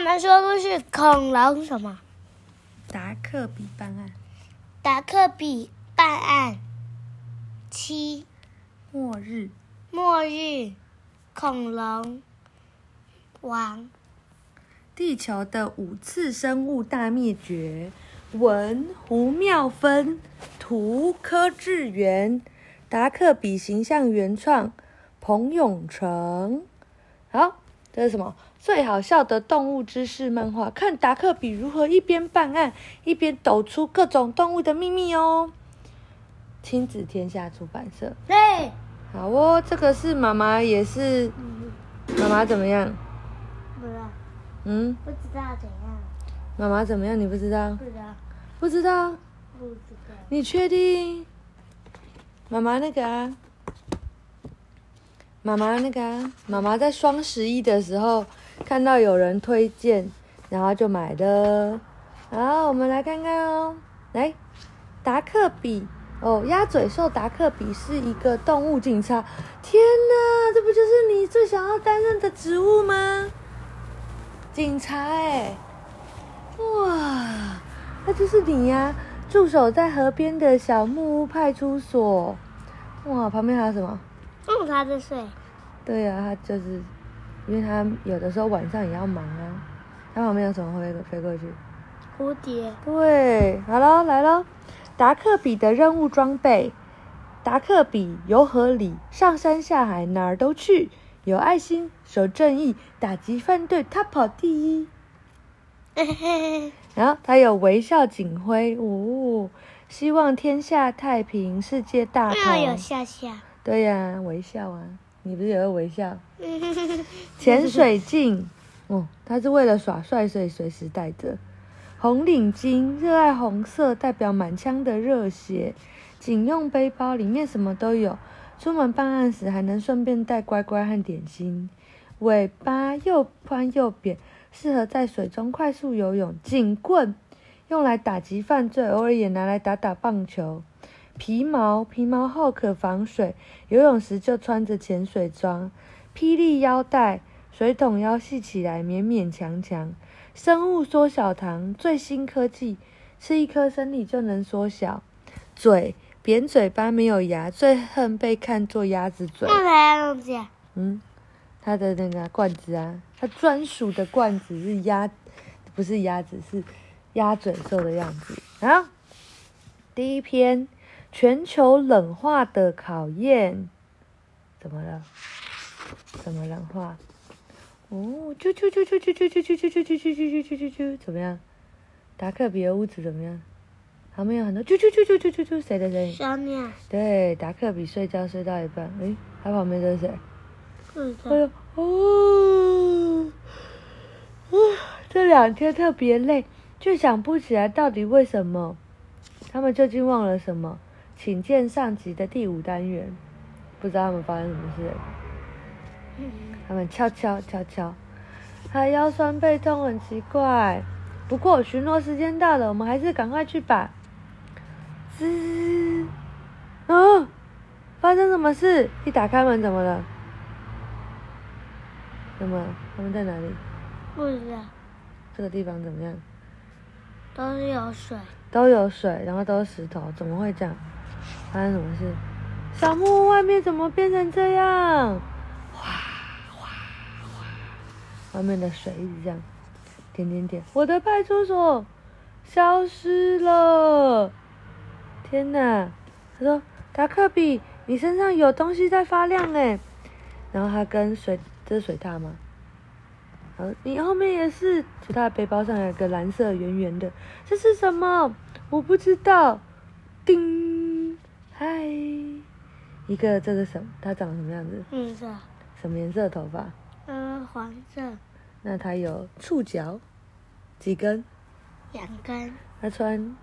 我们说故事，恐龙什么？达克比办案。达克比办案。七。末日。末日。恐龙王。地球的五次生物大灭绝。文胡妙芬，图柯智元，达克比形象原创，彭永成。好，这是什么？最好笑的动物知识漫画，看达克比如何一边办案，一边抖出各种动物的秘密哦。亲子天下出版社。对。好哦，这个是妈妈，也是妈妈怎么样？不知道。嗯。不知道怎样。妈妈怎么样？你不知道？不知道。不知道。不知道。你确定？妈妈那个啊，妈妈那个啊，妈妈在双十一的时候看到有人推荐，然后就买了。好，我们来看看哦。来，达克比哦，鸭嘴兽达克比是一个动物警察。天哪，这不就是你最想要担任的职务吗？警察哎，哇！那就是你呀，驻守在河边的小木屋派出所。哇，旁边还有什么？嗯，他在睡。对呀、啊，他就是，因为他有的时候晚上也要忙啊。他旁边有什么会飞过去？蝴蝶。对，好了，来了。达克比的任务装备：达克比游河里，上山下海，哪儿都去。有爱心，守正义，打击犯罪，他跑第一。然后他有微笑警徽哦，希望天下太平，世界大同。没有有笑笑。对呀、啊，微笑啊，你不是也会微笑？潜水镜哦，他是为了耍帅，所以随时带着。红领巾，热爱红色，代表满腔的热血。警用背包里面什么都有，出门办案时还能顺便带乖乖和点心。尾巴又宽又扁。适合在水中快速游泳，警棍用来打击犯罪，偶尔也拿来打打棒球。皮毛皮毛厚可防水，游泳时就穿着潜水装。霹雳腰带，水桶腰系起来勉勉强强。生物缩小糖，最新科技，吃一颗身体就能缩小。嘴扁嘴巴没有牙，最恨被看作鸭子嘴。嗯。他的那个罐子啊，他专属的罐子是鸭，不是鸭子，是鸭嘴兽的样子。好，第一篇，全球冷化的考验，怎么了？怎么冷化？哦，啾啾啾啾啾啾啾啾啾啾啾啾啾啾啾啾，怎么样？达克比的屋子怎么样？旁边有很多啾啾啾啾啾啾啾，谁的声音？小鸟。对，达克比睡觉睡到一半，诶，他旁边这是谁？哎呦哦，哦，这两天特别累，却想不起来到底为什么。他们究竟忘了什么？请见上集的第五单元。不知道他们发生什么事。他们敲敲敲敲，他腰酸背痛，很奇怪。不过巡逻时间到了，我们还是赶快去吧。吱，啊，发生什么事？一打开门，怎么了？怎么他们在哪里？不知道。这个地方怎么样？都是有水。都有水，然后都是石头，怎么会这样？发生什么事？小木屋外面怎么变成这样？哗哗哗！外面的水一直这样，点点点。我的派出所消失了！天哪！他说：“达克比，你身上有东西在发亮哎。”然后他跟水。这是水獭吗？然后，你后面也是。就他背包上有个蓝色圆圆的，这是什么？我不知道。叮，嗨，一个这个什么？它长什么样子？绿色。什么颜色的头发？呃，黄色。那它有触角？几根？两根。它穿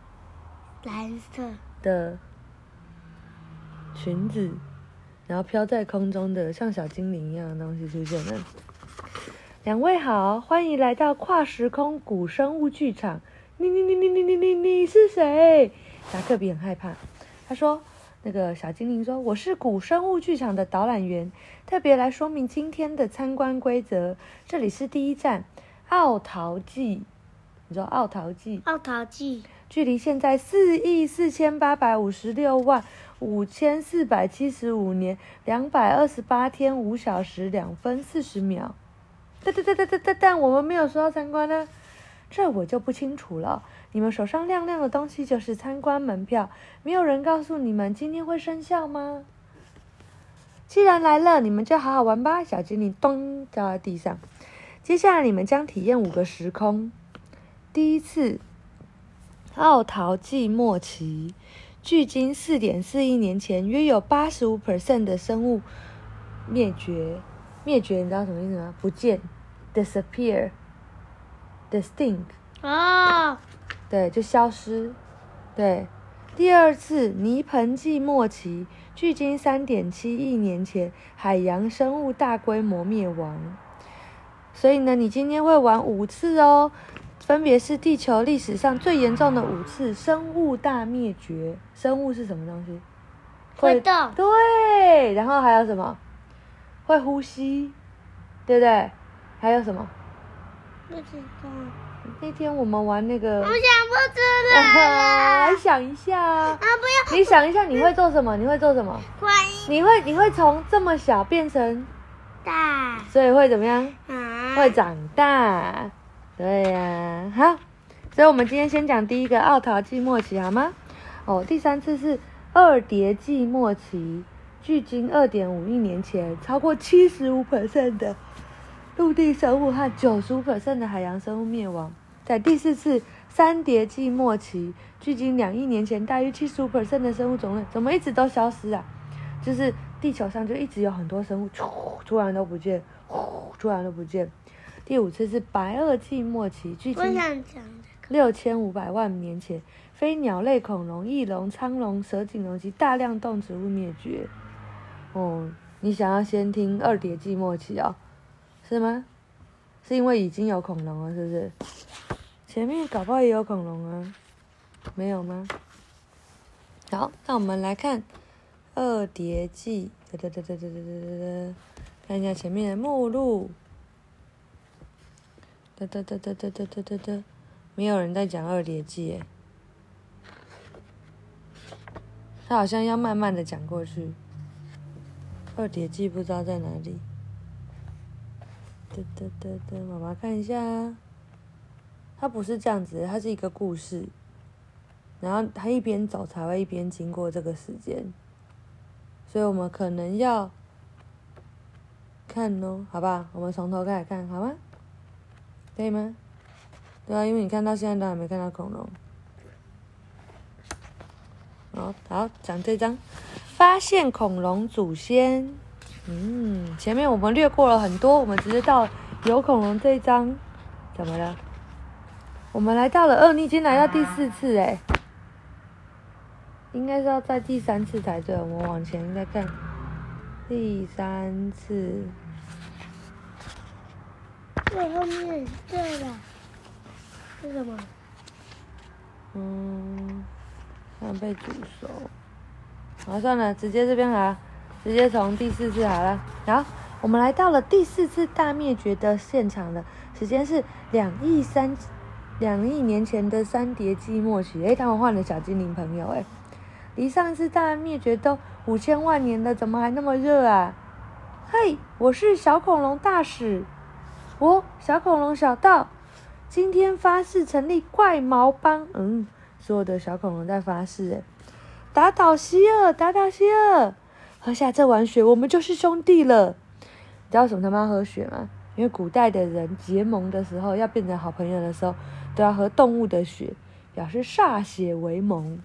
蓝色的裙子。然后飘在空中的像小精灵一样的东西出现了。两位好，欢迎来到跨时空古生物剧场。你你你你你你你你是谁？达克比很害怕。他说：“那个小精灵说，我是古生物剧场的导览员，特别来说明今天的参观规则。这里是第一站，奥陶纪，你知道奥陶纪？奥陶纪距离现在四亿四千八百五十六万五千四百七十五年两百二十八天五小时两分四十秒。哒哒哒哒哒哒，但我们没有说要参观呢，这我就不清楚了。你们手上亮亮的东西就是参观门票，没有人告诉你们今天会生效吗？既然来了，你们就好好玩吧。小精灵咚掉在地上。接下来你们将体验五个时空。第一次，奥陶纪末期，距今四点四亿年前，约有八十五 percent 的生物灭绝。灭绝，你知道什么意思吗？不见，disappear，disappear，distinct。啊，对，就消失。对，第二次泥盆纪末期。距今三点七亿年前，海洋生物大规模灭亡。所以呢，你今天会玩五次哦，分别是地球历史上最严重的五次生物大灭绝。生物是什么东西？会，会动。对，然后还有什么？会呼吸，对不对？还有什么？不知道。那天我们玩那个，我想不出来。来想一下啊！啊，不要！你想一下，你会做什么？你会做什么？你会你会从这么小变成大，所以会怎么样？啊，会长大。对呀、啊，好。所以我们今天先讲第一个奥陶纪末期，好吗？哦，第三次是二叠纪末期，距今二点五亿年前，超过七十五 percent 的。陆地生物和九十五%的海洋生物灭亡，在第四次三叠纪末期，距今两亿年前，大约七十五%的生物种类怎么一直都消失啊？就是地球上就一直有很多生物，突然都不见，突然都不见。第五次是白垩纪末期，距今六千五百万年前，非鸟类恐龙、翼龙、沧龙、蛇颈龙及大量动植物灭绝。哦，你想要先听二叠纪末期哦？是吗？是因为已经有恐龙了，是不是？前面搞不好也有恐龙啊，没有吗？好，那我们来看二叠纪，哒哒哒哒哒哒哒哒哒，看一下前面的目录，哒哒哒哒哒哒哒哒哒，没有人在讲二叠纪，他好像要慢慢的讲过去。二叠纪不知道在哪里。哒哒哒哒，妈妈看一下，它不是这样子，它是一个故事，然后它一边走才会一边经过这个时间，所以我们可能要看哦，好吧，我们从头开始看，好吗？可以吗？对啊，因为你看到现在都还没看到恐龙。好，好，讲这张，发现恐龙祖先。嗯，前面我们略过了很多，我们直接到有恐龙这一章，怎么了？我们来到了，哦，你已经来到第四次哎，应该是要在第三次才对。我们往前再看，第三次，最后面对了，是什么？嗯，像被煮熟。好，算了，直接这边来。直接从第四次好了，好，我们来到了第四次大灭绝的现场了。时间是两亿三两亿年前的三叠纪末期。诶，他们换了小精灵朋友诶，离上次大灭绝都五千万年了，怎么还那么热啊？嘿，我是小恐龙大使，我小恐龙小道，今天发誓成立怪毛帮。嗯，所有的小恐龙在发誓，诶，打倒希尔，打倒希尔。喝下这碗血，我们就是兄弟了。你知道什么他妈喝血吗？因为古代的人结盟的时候，要变成好朋友的时候，都要喝动物的血，表示歃血为盟。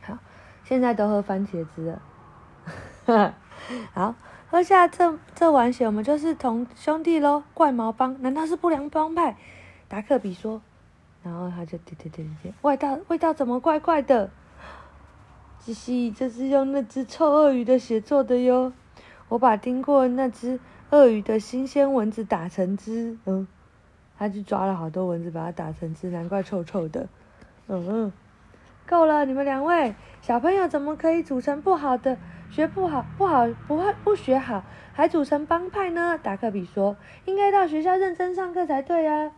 好，现在都喝番茄汁了。好，喝下这这碗血，我们就是同兄弟喽。怪毛帮难道是不良帮派？达克比说。然后他就点点点点，味道味道怎么怪怪的？嘻嘻，这是用那只臭鳄鱼的血做的哟。我把叮过那只鳄鱼的新鲜蚊子打成汁，嗯，他去抓了好多蚊子，把它打成汁，难怪臭臭的。嗯嗯，够了，你们两位小朋友怎么可以组成不好的、学不好、不好不会不学好，还组成帮派呢？达克比说：“应该到学校认真上课才对啊。”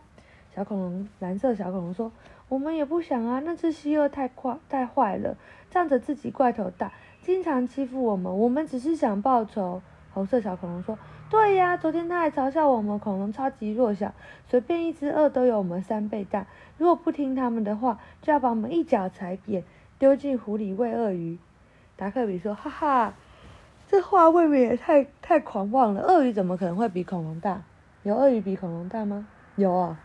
小恐龙，蓝色小恐龙说：“我们也不想啊，那只蜥蜴太坏太坏了，仗着自己怪头大，经常欺负我们。我们只是想报仇。”红色小恐龙说：“对呀，昨天他还嘲笑我们恐龙超级弱小，随便一只鳄都有我们三倍大。如果不听他们的话，就要把我们一脚踩扁，丢进湖里喂鳄鱼。”达克比说：“哈哈，这话未免也太太狂妄了。鳄鱼怎么可能会比恐龙大？有鳄鱼比恐龙大吗？有啊。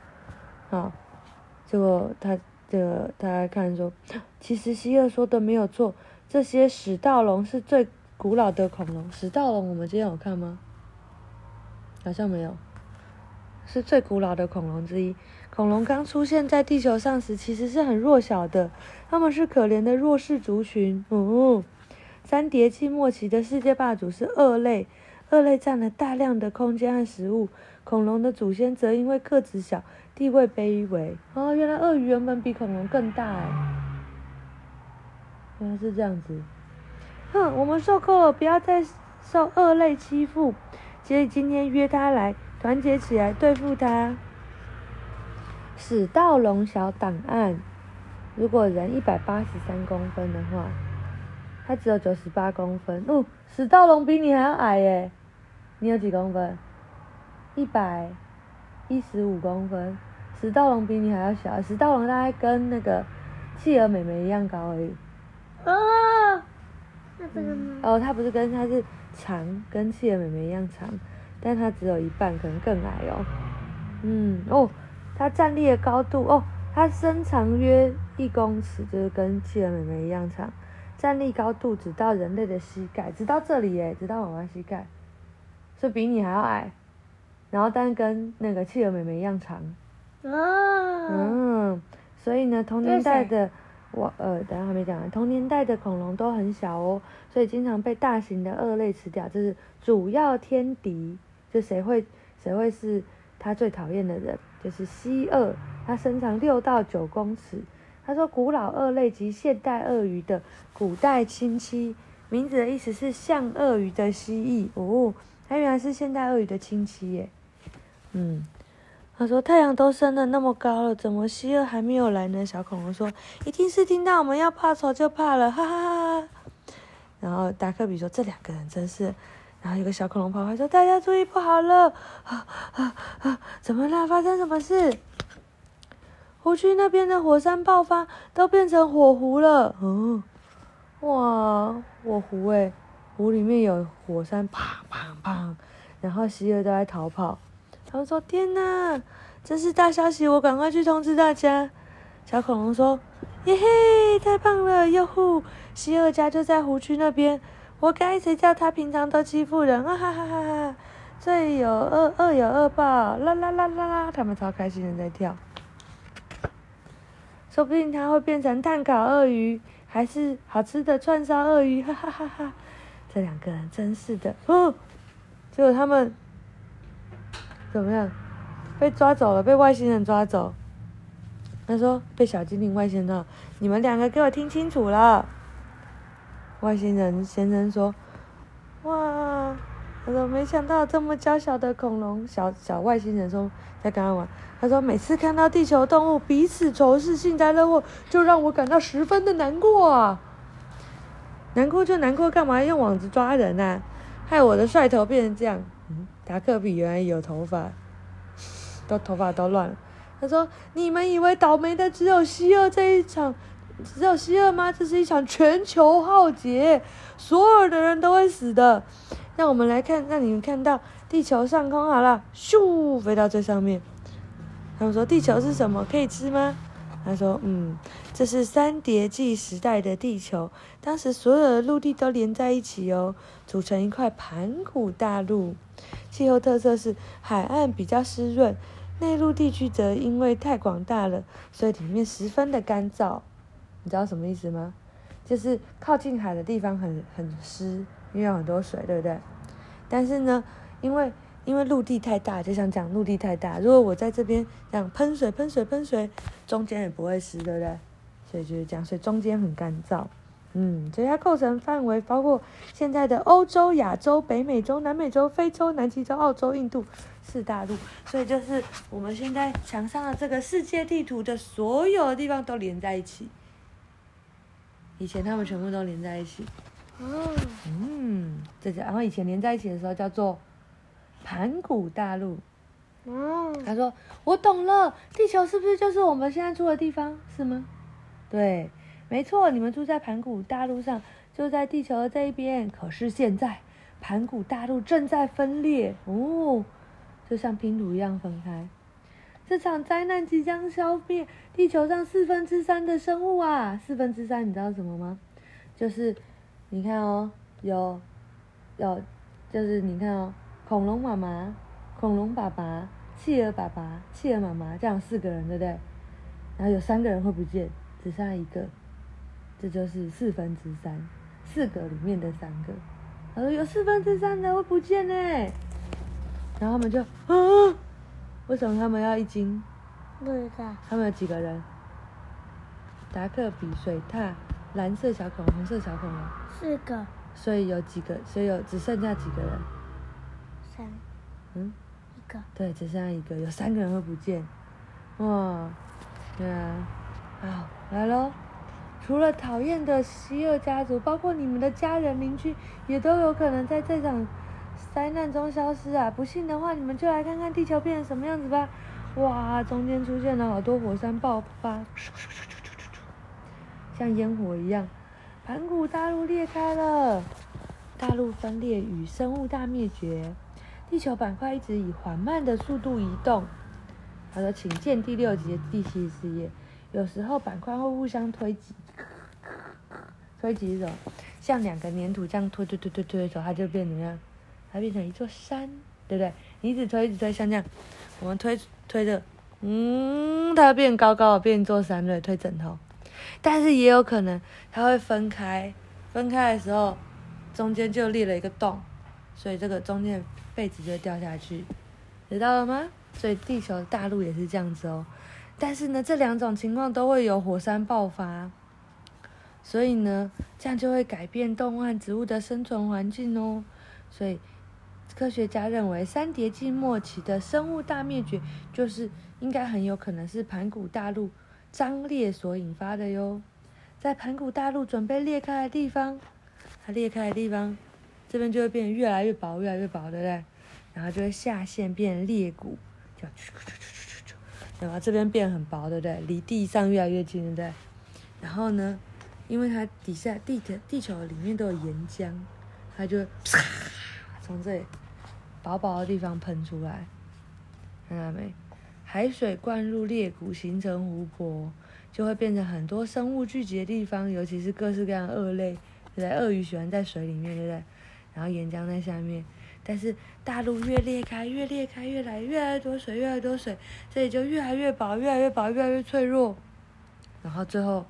好，结果他这个他看说，其实希尔说的没有错，这些始盗龙是最。”古老的恐龙，始盗龙，我们今天有看吗？好像没有。是最古老的恐龙之一。恐龙刚出现在地球上时，其实是很弱小的，它们是可怜的弱势族群。嗯，三叠纪末期的世界霸主是鳄类，鳄类占了大量的空间和食物。恐龙的祖先则因为个子小，地位卑微。哦，原来鳄鱼原本比恐龙更大。原来是这样子。哼，我们受够了，不要再受鳄类欺负。所以今天约他来，团结起来对付他。始盗龙小档案：如果人一百八十三公分的话，他只有九十八公分。哦，史道龙比你还要矮耶！你有几公分？一百一十五公分。史道龙比你还要小，史道龙大概跟那个企鹅妹妹一样高而已。啊！嗯、哦，它不是跟它是长，跟企鹅妹妹一样长，但它只有一半，可能更矮哦。嗯，哦，它站立的高度哦，它身长约一公尺，就是跟企鹅妹妹一样长，站立高度只到人类的膝盖，只到这里耶，只到妈妈膝盖，所以比你还要矮，然后但跟那个企鹅妹妹一样长。哦。嗯，所以呢，同年代的。我呃，等下还没讲完。同年代的恐龙都很小哦，所以经常被大型的鳄类吃掉，这是主要天敌。就谁会谁会是他最讨厌的人？就是蜥蜴，它身长六到九公尺。他说，古老鳄类及现代鳄鱼的古代亲戚，名字的意思是像鳄鱼的蜥蜴哦，它原来是现代鳄鱼的亲戚耶。嗯。他说：“太阳都升得那么高了，怎么蜥鳄还没有来呢？”小恐龙说：“一定是听到我们要报仇就怕了，哈哈哈哈。”然后达克比说：“这两个人真是……”然后有个小恐龙跑过来说：“大家注意，不好了！啊啊啊！怎么了？发生什么事？湖区那边的火山爆发，都变成火湖了。嗯，哇，火湖诶，湖里面有火山，砰砰砰！然后蜥蜴都在逃跑。”他们说：“天哪，这是大消息！我赶快去通知大家。”小恐龙说：“耶嘿，太棒了！哟呼，蜥蜴家就在湖区那边。活该，谁叫他平常都欺负人啊！哈哈哈哈！这有恶恶有恶报，啦啦啦啦啦！他们超开心的在跳。说不定它会变成炭烤鳄鱼，还是好吃的串烧鳄鱼！哈哈哈哈！这两个人真是的，哦，结果他们。”怎么样？被抓走了，被外星人抓走。他说：“被小精灵外星人，你们两个给我听清楚了。”外星人先生说：“哇！”他说：“没想到这么娇小的恐龙，小小外星人说在跟他玩。”他说：“每次看到地球动物彼此仇视、幸灾乐祸，就让我感到十分的难过啊！难过就难过，干嘛用网子抓人啊？害我的帅头变成这样。”达克比原来有头发，都头发都乱了。他说：“你们以为倒霉的只有蜥蜴这一场，只有蜥蜴吗？这是一场全球浩劫，所有的人都会死的。让我们来看，让你们看到地球上空好了，咻，飞到最上面。他们说：地球是什么？可以吃吗？他说：嗯，这是三叠纪时代的地球，当时所有的陆地都连在一起哦，组成一块盘古大陆。”气候特色是海岸比较湿润，内陆地区则因为太广大了，所以里面十分的干燥。你知道什么意思吗？就是靠近海的地方很很湿，因为有很多水，对不对？但是呢，因为因为陆地太大，就像讲陆地太大，如果我在这边这样喷水、喷水、喷水，中间也不会湿，对不对？所以就是这样，所以中间很干燥。嗯，所以它构成范围包括现在的欧洲、亚洲、北美洲、南美洲、非洲、南极洲、澳洲、印度四大陆，所以就是我们现在墙上的这个世界地图的所有的地方都连在一起。以前他们全部都连在一起。哦。嗯，这然后以前连在一起的时候叫做盘古大陆。哦。他说：“我懂了，地球是不是就是我们现在住的地方？是吗？”对。没错，你们住在盘古大陆上，就在地球的这一边。可是现在，盘古大陆正在分裂哦，就像拼图一样分开。这场灾难即将消灭地球上四分之三的生物啊！四分之三，你知道什么吗？就是，你看哦，有，有，就是你看哦，恐龙妈妈、恐龙爸爸、企鹅爸爸、企鹅妈妈，这样四个人，对不对？然后有三个人会不见，只剩下一个。这就是四分之三，四个里面的三个。他说有四分之三的会不见呢，然后他们就啊，为什么他们要一惊？不知道。他们有几个人？达克比、水獭、蓝色小恐龙、红色小恐龙。四个。所以有几个？所以有只剩下几个人？三。嗯。一个。对，只剩下一个，有三个人会不见。哇，对啊，好，来喽。除了讨厌的希尔家族，包括你们的家人、邻居，也都有可能在这场灾难中消失啊！不信的话，你们就来看看地球变成什么样子吧！哇，中间出现了好多火山爆发，像烟火一样，盘古大陆裂开了，大陆分裂与生物大灭绝，地球板块一直以缓慢的速度移动。好的，请见第六集的第七十页。有时候板块会互相推挤。推几种，像两个粘土这样推推推推推的时候，它就变怎么样？它变成一座山，对不对？你一直推一直推，像这样，我们推推着，嗯，它变高高，变一座山，对，推枕头。但是也有可能它会分开，分开的时候，中间就裂了一个洞，所以这个中间的被子就掉下去，知道了吗？所以地球大陆也是这样子哦。但是呢，这两种情况都会有火山爆发。所以呢，这样就会改变动物和植物的生存环境哦。所以，科学家认为三叠纪末期的生物大灭绝，就是应该很有可能是盘古大陆张裂所引发的哟。在盘古大陆准备裂开的地方，它裂开的地方，这边就会变得越来越薄，越来越薄，对不对？然后就会下陷变裂谷，叫啾啾啾啾啾啾，然后这边变很薄，对不对？离地上越来越近，对不对？然后呢？因为它底下地球地球里面都有岩浆，它就啪从这里薄薄的地方喷出来，看到没？海水灌入裂谷，形成湖泊，就会变成很多生物聚集的地方，尤其是各式各样的鳄类，对不对？鳄鱼喜欢在水里面，对不对？然后岩浆在下面，但是大陆越裂开，越裂开，越来越来越多水，越来越多水，这里就越来越薄，越来越薄，越来越脆弱，然后最后。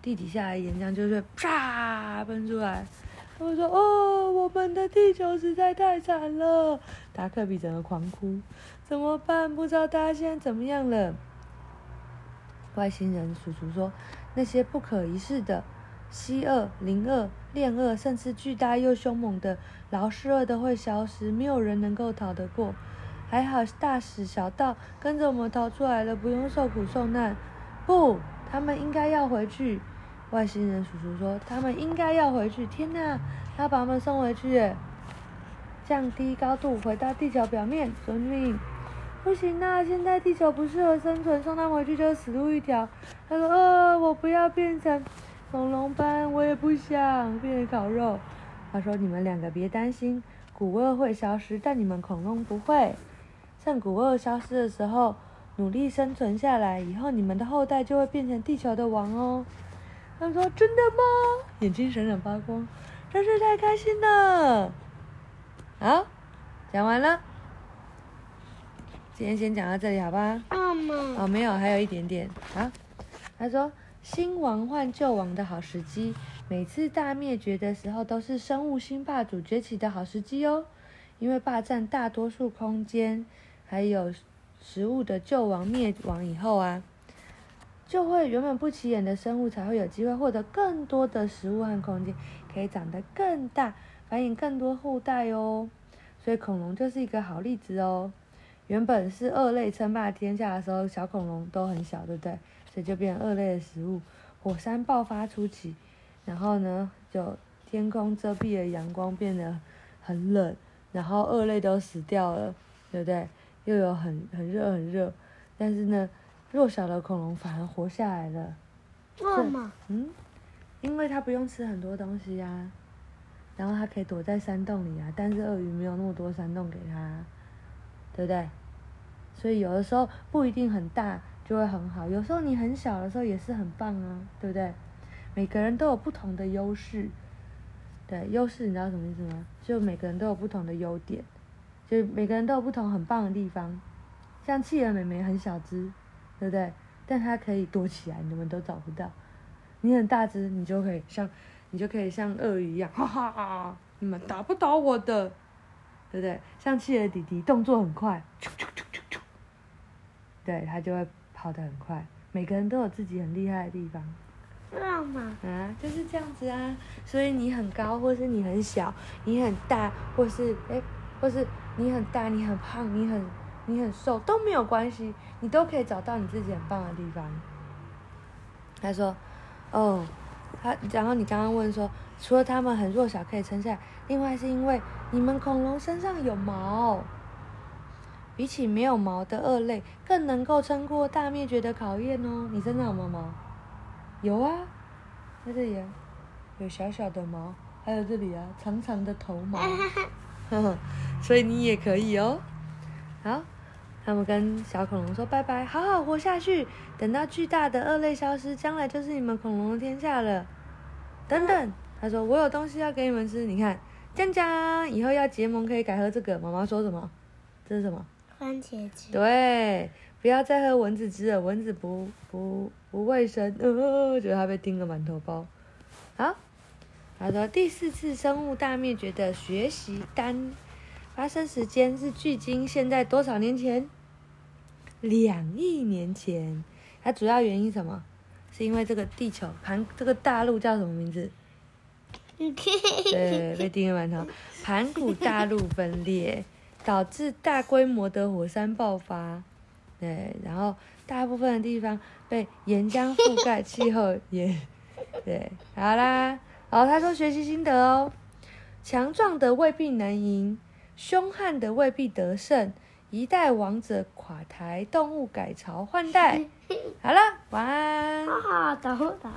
地底下的岩浆就是啪喷出来，他们说：“哦，我们的地球实在太惨了。”达克比整个狂哭，怎么办？不知道大家现在怎么样了。外星人叔叔说：“那些不可一世的蜥蜴、灵鳄、恋鳄，甚至巨大又凶猛的劳氏鳄都会消失，没有人能够逃得过。还好大使小道跟着我们逃出来了，不用受苦受难。不，他们应该要回去。”外星人叔叔说：“他们应该要回去。”天哪，他把他们送回去！降低高度，回到地球表面。遵命。不行啊，现在地球不适合生存，送他们回去就死路一条。他说：“呃，我不要变成恐龙斑，我也不想变成烤肉。”他说：“你们两个别担心，古鳄会消失，但你们恐龙不会。趁古鳄消失的时候，努力生存下来，以后你们的后代就会变成地球的王哦。”他说：“真的吗？”眼睛闪闪发光，真是太开心了。好，讲完了。今天先讲到这里，好吧？妈妈。哦，没有，还有一点点。好，他说：“新王换旧王的好时机，每次大灭绝的时候，都是生物新霸主崛起的好时机哦。因为霸占大多数空间，还有食物的旧王灭亡以后啊。”就会原本不起眼的生物才会有机会获得更多的食物和空间，可以长得更大，繁衍更多后代哦。所以恐龙就是一个好例子哦。原本是二类称霸天下的时候，小恐龙都很小，对不对？所以就变成二类的食物。火山爆发初期，然后呢，就天空遮蔽了阳光，变得很冷，然后二类都死掉了，对不对？又有很很热很热，但是呢，弱小的恐龙反而活下来了。为什么？嗯，因为它不用吃很多东西呀、啊，然后它可以躲在山洞里啊。但是鳄鱼没有那么多山洞给它，对不对？所以有的时候不一定很大就会很好，有时候你很小的时候也是很棒啊，对不对？每个人都有不同的优势，对，优势你知道什么意思吗？就每个人都有不同的优点。就每个人都有不同很棒的地方，像企鹅妹妹很小只，对不对？但它可以躲起来，你们都找不到。你很大只，你就可以像，你就可以像鳄鱼一样，哈哈哈！你们打不倒我的，对不对？像企鹅弟弟动作很快，啾啾啾啾啾，对，它就会跑得很快。每个人都有自己很厉害的地方。知道吗？啊，就是这样子啊。所以你很高，或是你很小；你很大，或是哎，或是。你很大，你很胖，你很你很瘦都没有关系，你都可以找到你自己很棒的地方。他说：“哦，他然后你刚刚问说，除了他们很弱小可以撑下来，另外是因为你们恐龙身上有毛，比起没有毛的二类，更能够撑过大灭绝的考验哦。你身上有毛毛？有啊，在这里啊，有小小的毛，还有这里啊，长长的头毛。”呵呵，所以你也可以哦。好，他们跟小恐龙说拜拜，好好活下去。等到巨大的鳄类消失，将来就是你们恐龙的天下了。等等，他说我有东西要给你们吃，你看，酱酱，以后要结盟可以改喝这个。妈妈说什么？这是什么？番茄汁。对，不要再喝蚊子汁了，蚊子不不不卫生。呃，觉得他被叮了满头包。好。他说：“第四次生物大灭绝的学习单发生时间是距今现在多少年前？两亿年前。它主要原因什么？是因为这个地球盘这个大陆叫什么名字？对，被叮了满头。盘古大陆分裂，导致大规模的火山爆发。对，然后大部分的地方被岩浆覆盖，气候也 对，好啦。”好，他说学习心得哦，强壮的未必能赢，凶悍的未必得胜，一代王者垮台，动物改朝换代。好了，晚安。哈哈，打呼打。